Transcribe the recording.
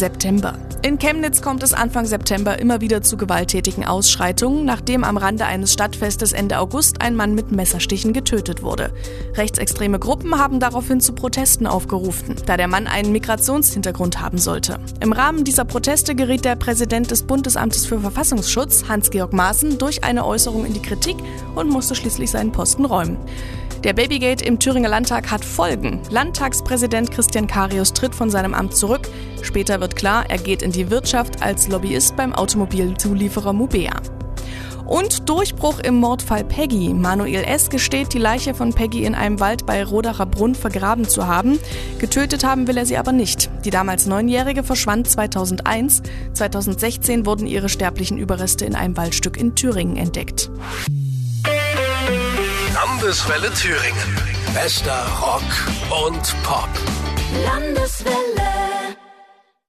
September. In Chemnitz kommt es Anfang September immer wieder zu gewalttätigen Ausschreitungen, nachdem am Rande eines Stadtfestes Ende August ein Mann mit Messerstichen getötet wurde. Rechtsextreme Gruppen haben daraufhin zu Protesten aufgerufen, da der Mann einen Migrationshintergrund haben sollte. Im Rahmen dieser Proteste geriet der Präsident des Bundesamtes für Verfassungsschutz, Hans-Georg Maaßen, durch eine Äußerung in die Kritik und musste schließlich seinen Posten räumen. Der Babygate im Thüringer Landtag hat Folgen. Landtagspräsident Christian Karius tritt von seinem Amt zurück. Später wird klar, er geht in die Wirtschaft als Lobbyist beim Automobilzulieferer Mubea. Und Durchbruch im Mordfall Peggy. Manuel S. gesteht, die Leiche von Peggy in einem Wald bei Rodacher Brunn vergraben zu haben. Getötet haben will er sie aber nicht. Die damals Neunjährige verschwand 2001. 2016 wurden ihre sterblichen Überreste in einem Waldstück in Thüringen entdeckt. Landeswelle Thüringen. Bester Rock und Pop. Landeswelle.